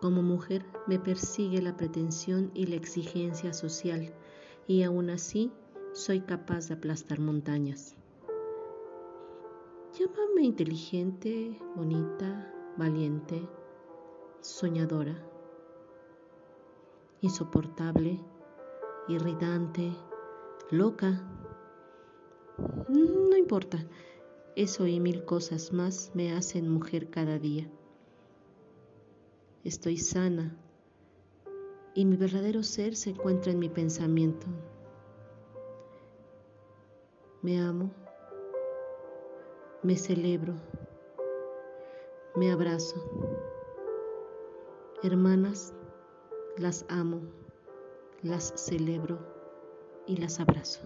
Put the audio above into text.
Como mujer me persigue la pretensión y la exigencia social y aún así soy capaz de aplastar montañas. Llámame inteligente, bonita, valiente, soñadora, insoportable, irritante, loca. No importa, eso y mil cosas más me hacen mujer cada día. Estoy sana y mi verdadero ser se encuentra en mi pensamiento. Me amo, me celebro, me abrazo. Hermanas, las amo, las celebro y las abrazo.